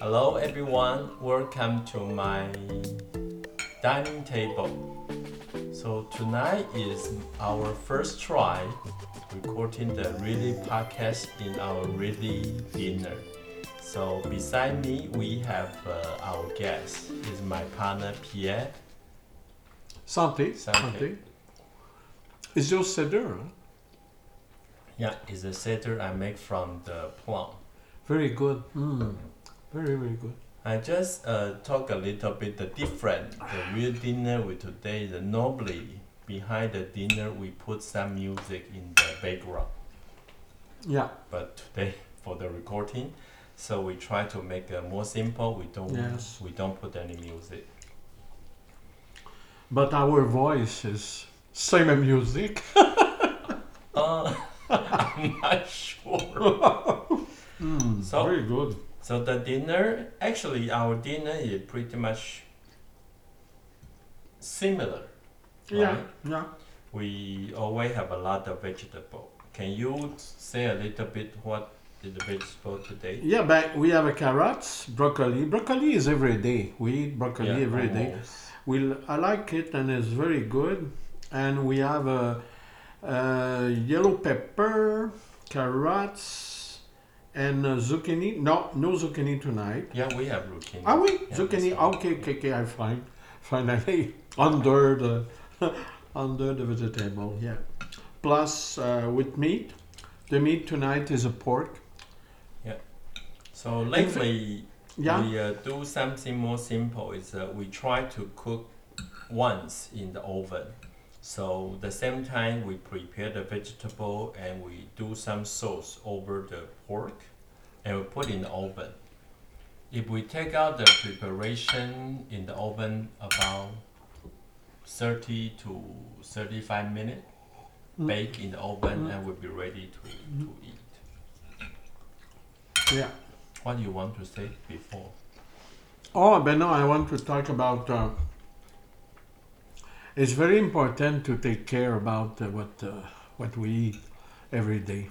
Hello everyone, welcome to my dining table. So tonight is our first try recording the really podcast in our really dinner. So beside me we have uh, our guest is my partner Pierre. Santé. Santé. Is your cedar? huh? Yeah, it's a cider I make from the plum. Very good. Mm. Very, very good. I just uh, talk a little bit the different. The real dinner with today. The normally behind the dinner we put some music in the background, Yeah. but today for the recording, so we try to make it more simple. We don't Yes. we don't put any music. But our voice is same music. Uh, I'm not sure. Mm. So- very good. So the dinner, actually, our dinner is pretty much similar. Yeah. right? Yeah. We always have a lot of vegetable. Can you say a little bit what is the vegetable today? Yeah, but we have a carrots, broccoli. Broccoli is every day. We eat broccoli Yeah, every day. almost. We I like it and it's very good. And we have a, a yellow pepper, carrots, and uh, zucchini. No, no zucchini tonight. Yeah, we have zucchini. Are we Yeah, zucchini? Okay, okay, okay. I find finally under the under the vegetable. Yeah. Plus uh, with meat. The meat tonight is a pork. Yeah. So lately, Yeah. we uh, do something more simple. Is uh, we try to cook once in the oven. So the same time we prepare the vegetable and we do some sauce over the pork, and we put in the oven. If we take out the preparation in the oven about thirty to thirty-five minutes, Mm. bake in the oven Mm. and we'll be ready to, to eat. Yeah. What do you want to say before? Oh, but no, I want to talk about. Uh, it's very important to take care about uh, what uh, what we eat every day.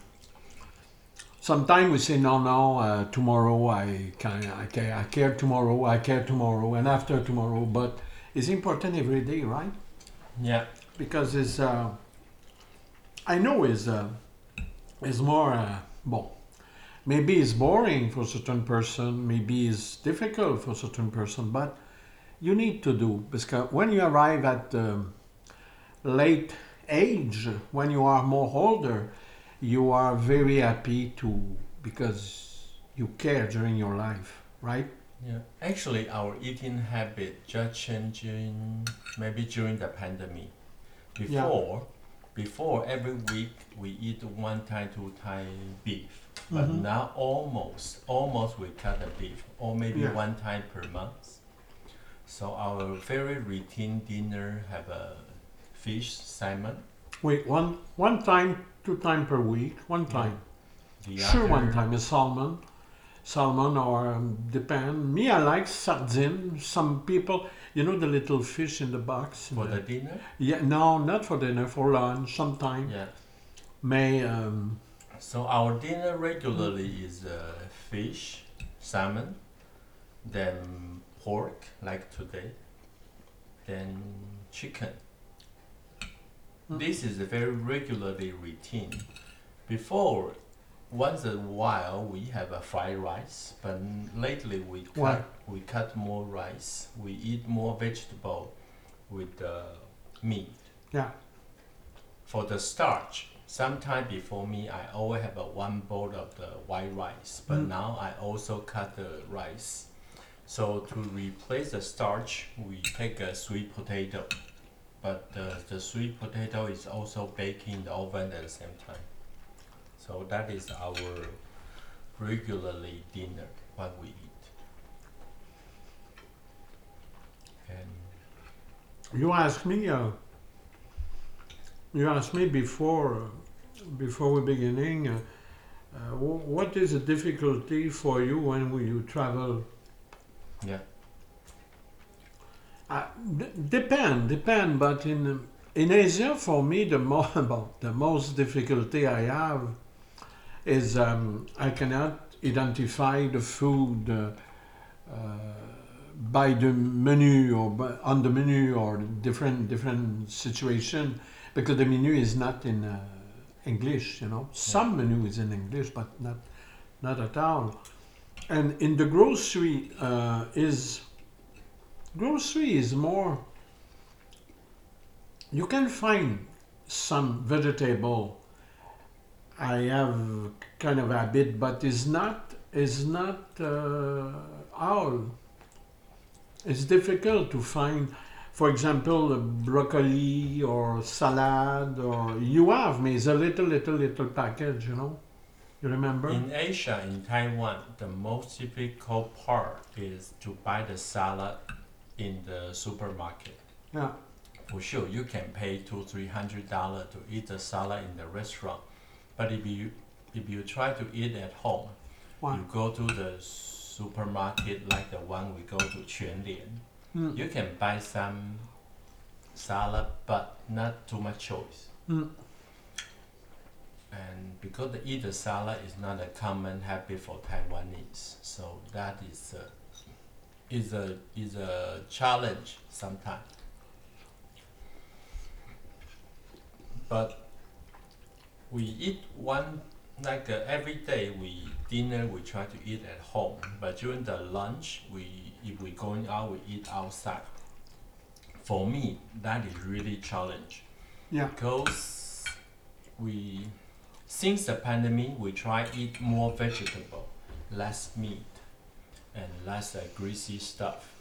Sometimes we say no, no. Uh, tomorrow I can, I care, I care tomorrow, I care tomorrow, and after tomorrow. But it's important every day, right? Yeah. Because it's. Uh, I know it's uh, it's more uh, bon. Maybe it's boring for certain person. Maybe it's difficult for certain person. But you need to do because when you arrive at um, late age, when you are more older, you are very happy to because you care during your life, right? Yeah, actually, our eating habit just changing maybe during the pandemic. Yeah. Before, before every week we eat one time, two time beef, but Mhm. now almost, almost we cut the beef, or maybe Yeah. one time per month. So our very routine dinner have a fish, salmon. Wait, one one time, two time per week, one time. The Sure, one other- time is salmon, salmon or um, depend. Me, I like sardine. Some people, you know, the little fish in the box. in for the- the dinner. yeah, no, not for dinner, for lunch. Sometime Yeah. may. Um, So our dinner regularly is uh, fish, salmon, then pork like today, then chicken. Mm. This is a very regularly routine. Before, once a while we have a fried rice, but lately we cut Why? we cut more rice. We eat more vegetable with uh, meat. yeah, For the starch, sometime before me, I always have a one bowl of the white rice, but Mm. now I also cut the rice. So to replace the starch, we take a sweet potato, but the, the sweet potato is also baked in the oven at the same time. So that is our regularly dinner, what we eat. And you asked me. Uh, you asked me before, uh, before we beginning. Uh, uh, what is the difficulty for you when you travel? Yeah, Uh, d- depend, depend. But in in Asia, for me, the more about the most difficulty I have is um, I cannot identify the food uh, uh, by the menu or by, on the menu or different different situation because the menu is not in uh, English. You know, some menu is in English, but not not at all. And in the grocery uh, is grocery is more. You can find some vegetable. I have kind of habit, but is not is not uh, all. It's difficult to find, for example, broccoli or salad or you have me. It's a little little little package, you know. You remember? In Asia, in Taiwan, the most difficult part is to buy the salad in the supermarket. Yeah. For sure, you can pay two, three hundred dollar to eat the salad in the restaurant. But if you if you try to eat at home, you go to the supermarket like the one we go to Quanlian, Mm. you can buy some salad, but not too much choice. Mm. And because the eat the salad is not a common habit for Taiwanese, so that is a is a is a challenge sometimes. But we eat one like uh, every day we dinner we try to eat at home, but during the lunch we if we going out we eat outside. For me, that is really challenge Yeah. because we since the pandemic we try eat more vegetable less meat and less uh, greasy stuff.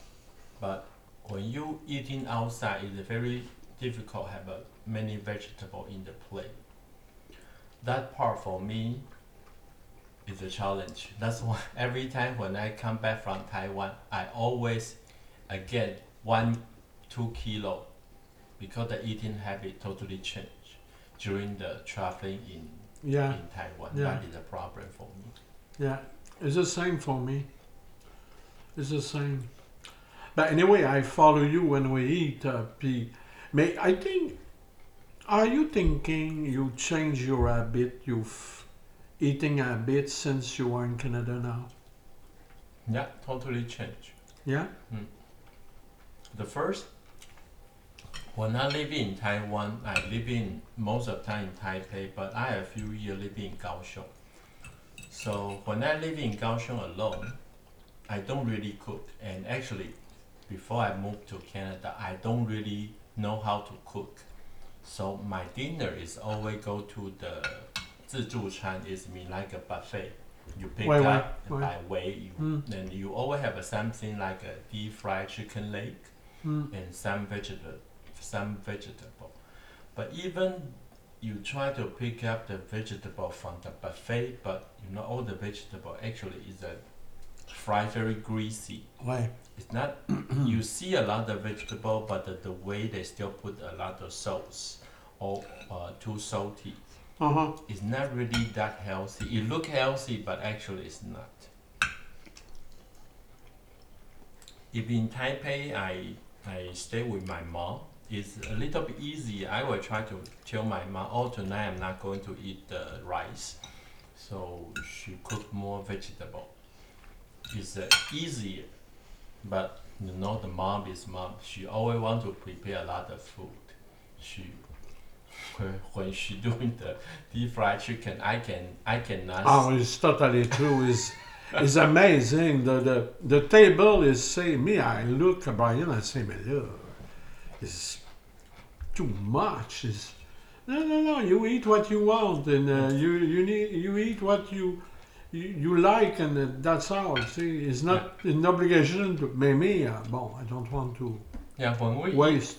But when you eating outside it's very difficult have a many vegetable in the plate. That part for me is a challenge. That's why every time when i come back from taiwan i always uh, get one two kilo because the eating habit totally changed during the traveling in, Yeah. in Taiwan. Yeah. That is a problem for me. Yeah, it's the same for me. It's the same. But anyway, I follow you when we eat. Uh, P. May I think? Are you thinking you change your habit, you f- eating habit since you are in Canada now? Yeah, totally changed. Yeah. The first, when I live in Taiwan, I live in most of the time in Taipei, but I have a few years living in Kaohsiung. So when I live in Kaohsiung alone, I don't really cook. And actually, before I moved to Canada, I don't really know how to cook. So my dinner is always go to the 自助餐 is mean like a buffet. You pick Why, why, up why? by weight, you Mm. then you always have a something like a deep fried chicken leg Mm. and some vegetable, some vegetable. But even you try to pick up the vegetable from the buffet, but you know all the vegetable actually is a fried very greasy. Why? It's not you see a lot of vegetable, but the, the way they still put a lot of sauce or uh, too salty. Uh huh. It's not really that healthy. It look healthy, but actually it's not. If in Taipei, I I stay with my mom. It's a little bit easy. I will try to tell my mom, oh, tonight I'm not going to eat the rice, so she cook more vegetable. It's uh, easier, but you know the mom is mom. She always want to prepare a lot of food. She when, she doing the deep fried chicken, I can I cannot. Oh, it's totally true. It's, it's amazing. The, the the table is say me. I look at Brian. I say, "Man, look, it's too much. It's no, no, no. You eat what you want, and uh, you you need you eat what you you, you like, and uh, that's all. See, it's not an obligation to. Maybe, uh, bon, I don't want to yeah, when we waste.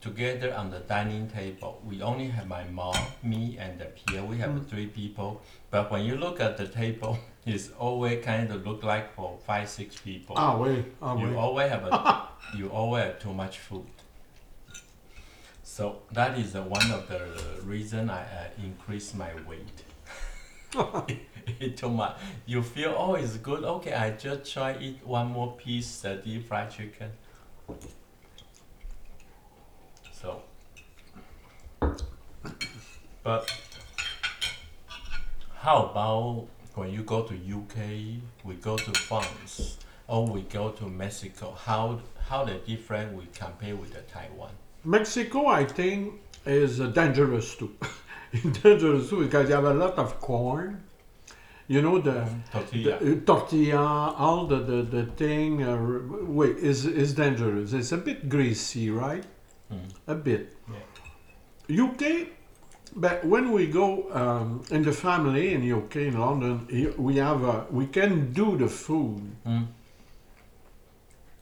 together on the dining table, we only have my mom, me, and the Pierre. We have Mm. three people. But when you look at the table, it's always kind of look like for five, six people. Ah, wait, ah, you always have a, you always have too much food. So that is uh, one of the reason I uh, increase my weight. too much. You feel oh it's good. Okay, I just try eat one more piece uh, deep fried chicken. So, but how about when you go to UK? We go to France. or we go to Mexico, how how the different we compare with the Taiwan? Mexico, I think, is dangerous too. dangerous too because you have a lot of corn. You know the, Tortilla. the uh, tortilla, all the the, the thing. Uh, wait, is is dangerous. It's a bit greasy, right? Mm. A bit. Yeah. UK, but when we go um, in the family in UK in London, we have uh, we can do the food. Mm.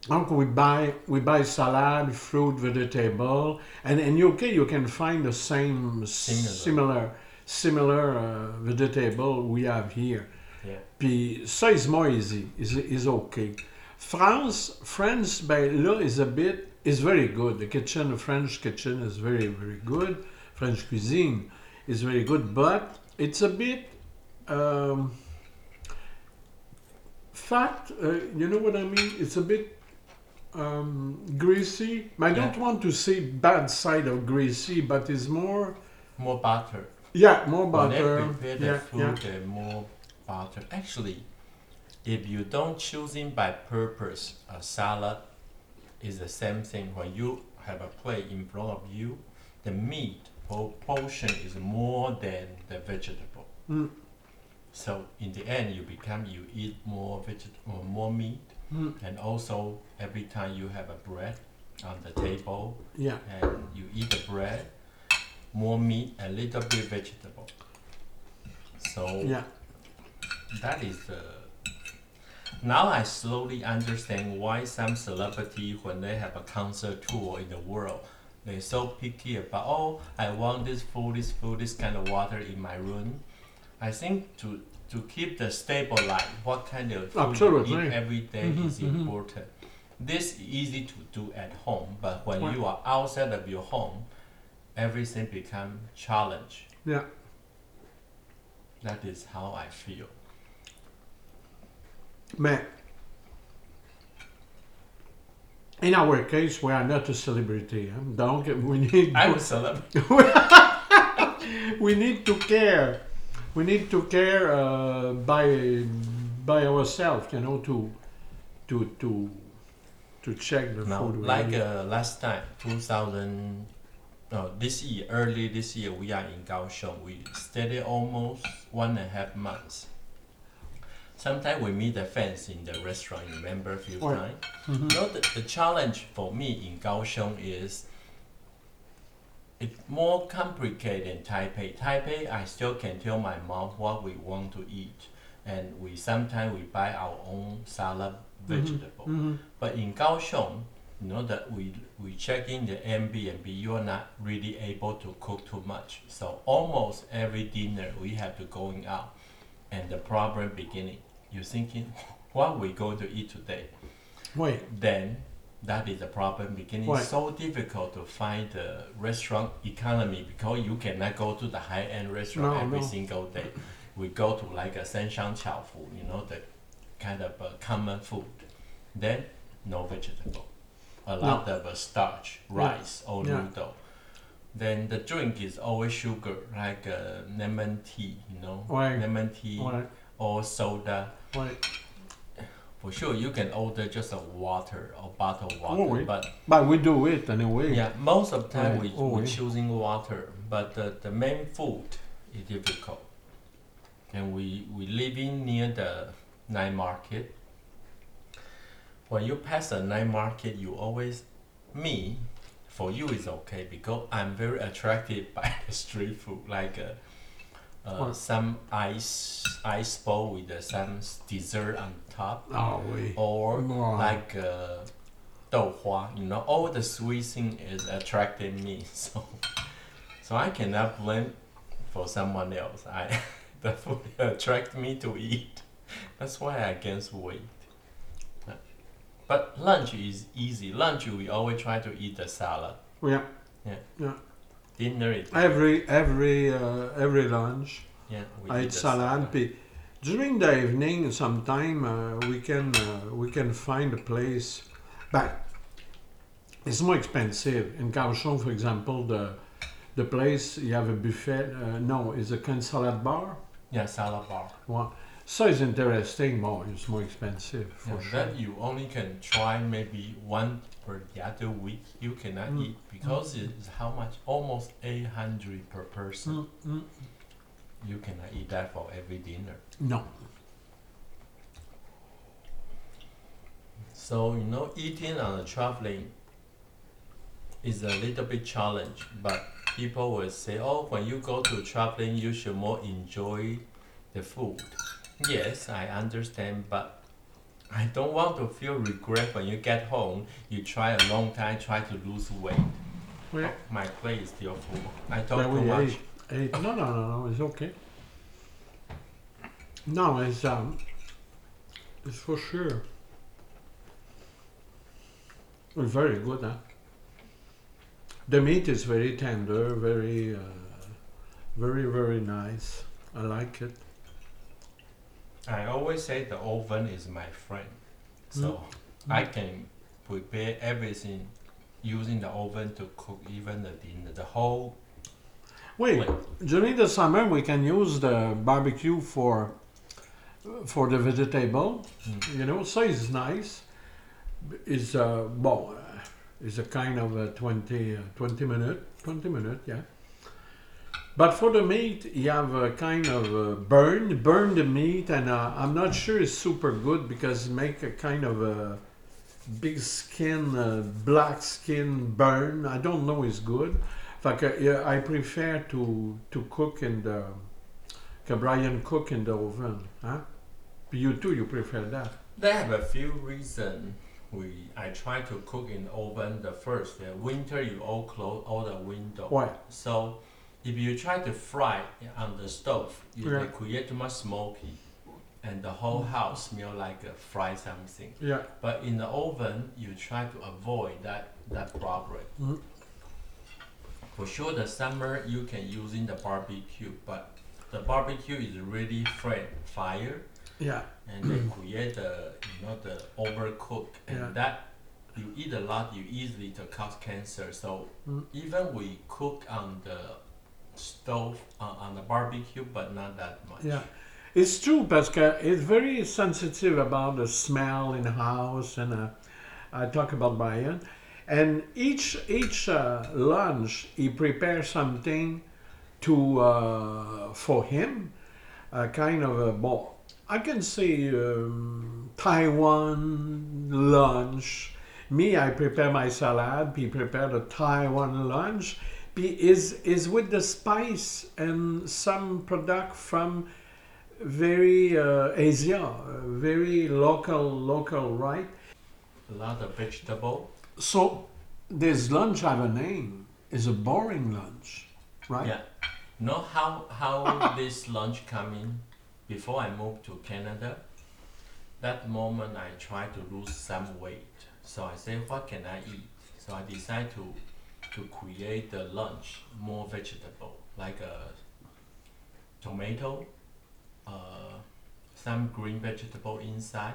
Donc we buy we buy salad, fruit, vegetable, and in UK you can find the same Similar. similar similar uh, vegetable we have here. Yeah. Puis ça is more easy, is is okay. France, France, ben là is a bit is very good. The kitchen, the French kitchen is very very good. French cuisine is very good, but it's a bit um, fat. Uh, you know what I mean? It's a bit um, greasy. I don't Yeah. want to say bad side of greasy, but it's more More butter. yeah more When butter. prepare the Yeah, food, yeah. the more butter. Actually, if you don't choose choosing by purpose a salad, is the same thing. When you have a plate in front of you, the meat po- portion is more than the vegetable. Mm. So in the end, you become you eat more vegetable, more meat, Mm, and also every time you have a bread on the table, yeah. and you eat the bread, more meat, a little bit vegetable. So Yeah. that is the. Now I slowly understand why some celebrity, when they have a concert tour in the world, they're so picky about oh I want this food, this food, this kind of water in my room. I think to to keep the stable life, what kind of food Absolutely. you eat every day Mhm, is mhm. important. This easy to do at home, but when Right. you are outside of your home, everything become challenge. Yeah. That is how I feel. Mais in our case, we are not a celebrity. Hein? Donc, we need I'm a celebrity. we need to care. We need to care uh, by by ourselves, you know, to to to to check the Now, food. like uh, last time, 2000, no, this year, early this year, we are in Kaohsiung. We stayed almost one and a half months. Sometimes we meet the fans in the restaurant, remember a few times. Mhm. You know, the, the challenge for me in Kaohsiung is it's more complicated than Taipei. Taipei, I still can tell my mom what we want to eat, and we sometimes we buy our own salad, vegetable. Mhm. But in Kaohsiung, you know that we we check in the Airbnb, you are not really able to cook too much. So almost every dinner we have to going out, and the problem beginning. You're thinking, what we going to eat today? Wait, Then that is the problem beginning. Right. So difficult to find the restaurant economy because you cannot go to the high end restaurant No, every no. single day. We go to like a Sanshang Chao Fu, you know, the kind of uh, common food. Then no vegetable, a lot of uh, starch, rice or Yeah. noodle. Then the drink is always sugar, like uh, lemon tea, you know, Right. lemon tea wait, or soda. wait. For sure, you can order just a water or bottled water, Oh, but But we do it anyway. yeah, most of the time we Right. Oh, we wait. choosing water, but the, the main food is difficult. And we we living near the night market. When you pass the night market, you always me. For you is okay because I'm very attracted by the street food, like uh, uh, some ice ice bowl with uh, some dessert on top Oh, we. or Wow. like uh, 豆花, you know, all the sweet thing is attracting me. So, so I cannot blame for someone else. I the food attract me to eat. That's why I gain weight. But lunch is easy. Lunch we always try to eat the salad. Yeah. Yeah. Yeah. Dinner is Every every uh, every lunch. yeah. We I eat salad. Puis during the evening, sometime uh, we can uh, we can find a place. But it's more expensive. In Kaohsiung, for example, the the place you have a buffet. Uh, no, it's a can salad bar. Yeah, salad bar. One. So it's interesting. More, it's more expensive for Yeah, sure. That you only can try maybe one or the other week. You cannot Mm. eat because it's how much? Almost 800 per person. Mm, mm. You cannot eat that for every dinner. No. So you know, eating on the traveling is a little bit challenge, but people will say, "Oh, when you go to traveling, you should more enjoy the food." Yes, I understand, but I don't want to feel regret when you get home. You try a long time, try to lose weight. Well, Oh, my plate is still full. I talk too we much. ate, ate. No, no, no, no. It's okay. No, it's um, it's for sure. It's very good, huh? The meat is very tender, very, uh, very, very nice. I like it. I always say the oven is my friend, so I can prepare everything using the oven to cook even the dinner. The whole Wait, plate. during the summer we can use the barbecue for for the vegetable. Mm. You know, so it's nice. It's uh, well, it's a kind of a 20, uh, 20 minute, 20 minute, yeah. But for the meat, you have a kind of uh, burn, burn the meat, and uh, I'm not sure it's super good because it make a kind of a big skin, uh, black skin burn. I don't know it's good. Like uh, yeah, I prefer to to cook in the, que Brian cook in the oven, huh? You too, you prefer that. They have a few reasons. We I try to cook in oven the first. The winter you all close all the window. Why? So if you try to fry on the stove, you Yeah. create too much smoky, and the whole house smell like uh, fry something. Yeah. But in the oven, you try to avoid that that problem. Mhm. For sure, the summer you can use in the barbecue, but the barbecue is really friend fire, Yeah. and they create the you know the overcook, and Yeah. that you eat a lot, you easily to cause cancer. So Mm. even we cook on the stove uh, on the barbecue, but not that much. Yeah. It's true, Pascal. It's very sensitive about the smell in the house, and uh, I talk about Brian. And each each uh, lunch, he prepares something to uh, for him, a kind of a well, I can say um, Taiwan lunch. Me, I prepare my salad. He prepare the Taiwan lunch. Is is with the spice and some product from very uh, Asia, uh, very local, local, right? A lot of vegetable. So this lunch I have a name. Is a boring lunch, right? Yeah. Know how how this lunch come in? Before I moved to Canada, that moment I tried to lose some weight. So I say, what can I eat? So I decided to to create the lunch more vegetable, like a tomato, uh, some green vegetable inside,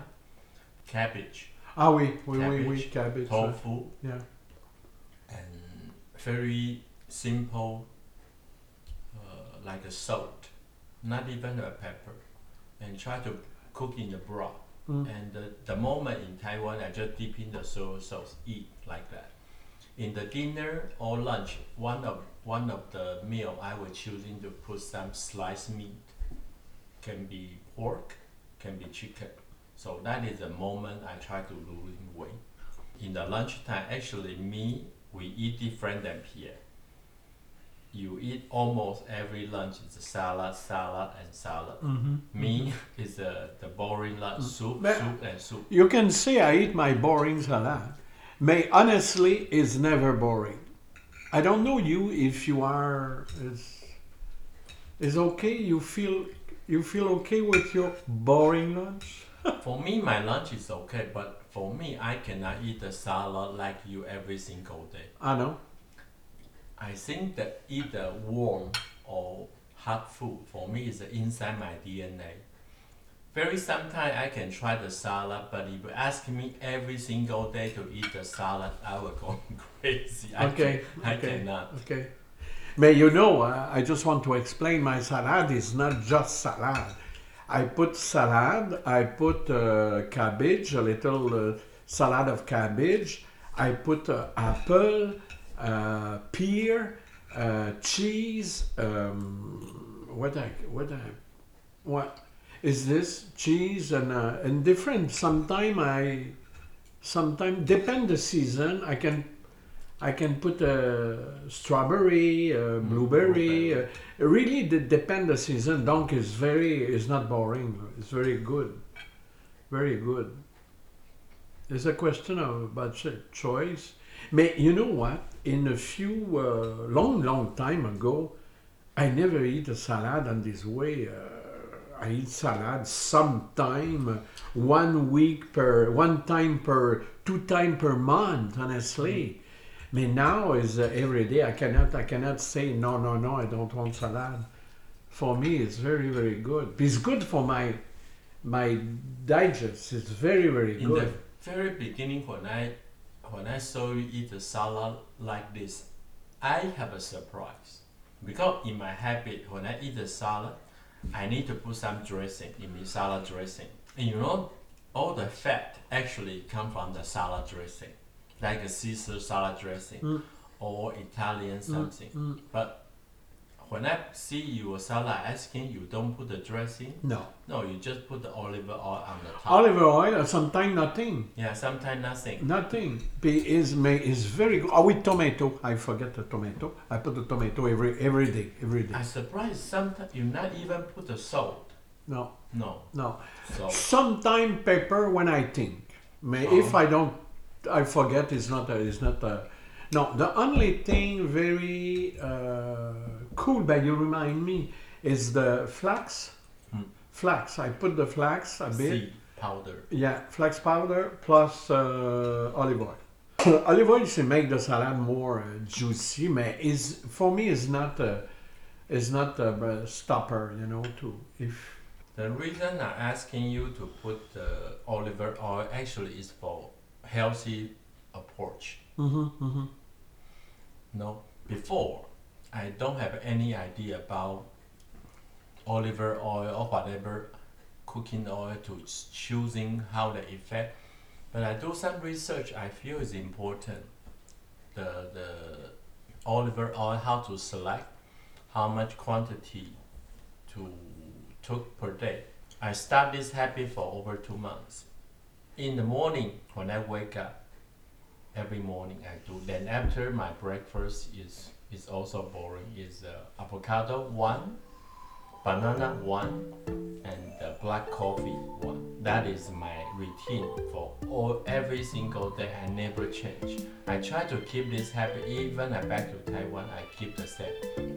cabbage, Ah oui, oui, oui, oui, Cabbage, tofu, yeah. and very simple, uh, like a salt, not even a pepper, and try to cook in the broth. Mm. And the, the moment in Taiwan, I just dip in the soy sauce, eat like that. In the dinner or lunch, one of one of the meal I was choosing to put some sliced meat. Can be pork, can be chicken. So that is the moment I try to lose weight. In the lunchtime, actually me, we eat different than Pierre. You eat almost every lunch is a salad, salad, and salad. Mm-hmm. Me is uh, the boring lunch, soup, But- soup, and soup. You can say I eat my boring salad, but honestly, is never boring. I don't know you if you are is is okay. You feel you feel okay with your boring lunch? For me, my lunch is okay, but for me, I cannot eat the salad like you every single day. I know. I think that either warm or hot food for me is inside my DNA. Very sometimes I can try the salad, but if you ask me every single day to eat the salad, I will go crazy. I Okay, can, I okay. cannot. Okay. But you know, uh, I just want to explain my salad is not just salad. I put salad. I put uh, cabbage, a little uh, salad of cabbage. I put uh, apple, uh, pear, uh, cheese. Um, what I what I what is this cheese and uh, and different. Sometime I sometime depend the season. I can I can put a strawberry, a blueberry. Uh, really de- depend the season. Donc is very is not boring. It's very good, very good. It's a question of budget choice. But you know what? In a few uh, long long time ago, I never eat a salad on this way. Uh, I eat salad sometime, one week per, one time per, two time per month. Honestly, but now is uh, every day. I cannot, I cannot say no, no, no. I don't want salad. For me, it's very, very good. It's good for my, my digest. It's very, very good. In good. the very beginning, when I when I saw you eat a salad like this, I have a surprise because in my habit, when I eat a salad, I need to put some dressing in my salad dressing. And you know, all the fat actually come from the salad dressing, like a Caesar salad dressing Mm. or Italian something. mm. But when I see your salad asking, you don't put the dressing. No. No, you just put the olive oil on the top. Olive oil, or sometimes nothing. Yeah, sometimes nothing. Nothing. Be- Is is very good. Oh, with tomato. I forget the tomato. I put the tomato every every day. Every day. I'm surprised sometimes you not even put the salt. No, No, no. so Sometime pepper when I think. May Oh. if I don't, I forget. It's not. A, it's not. A, no. The only thing very uh, cool, that you remind me, is the flax. Hmm. Flax. I put the flax a bit. seed powder. Yeah, flax powder plus uh, olive oil. olive oil should make the salad more uh, juicy, but is for me is not a is not a stopper. You know, to if The reason I'm asking you to put the olive oil actually is for healthy approach. mm-hmm, mm-hmm. No, before I don't have any idea about olive oil or whatever cooking oil to choosing how they affect. But I do some research. I feel is important. The the olive oil how to select, how much quantity to took per day. I start this habit for over two months. In the morning when I wake up, every morning I do. Then after my breakfast is is also boring. Is uh, avocado one, banana one, and uh, black coffee one. That is my routine for all every single day. I never change. I try to keep this habit even I back to Taiwan. I keep the same.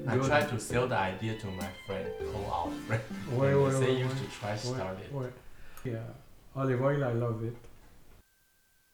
I Good. try to sell the idea to my friend, call our friend. Wait, wait, they say wait, should try wait, start it. wait. Yeah, olive oil. I love it.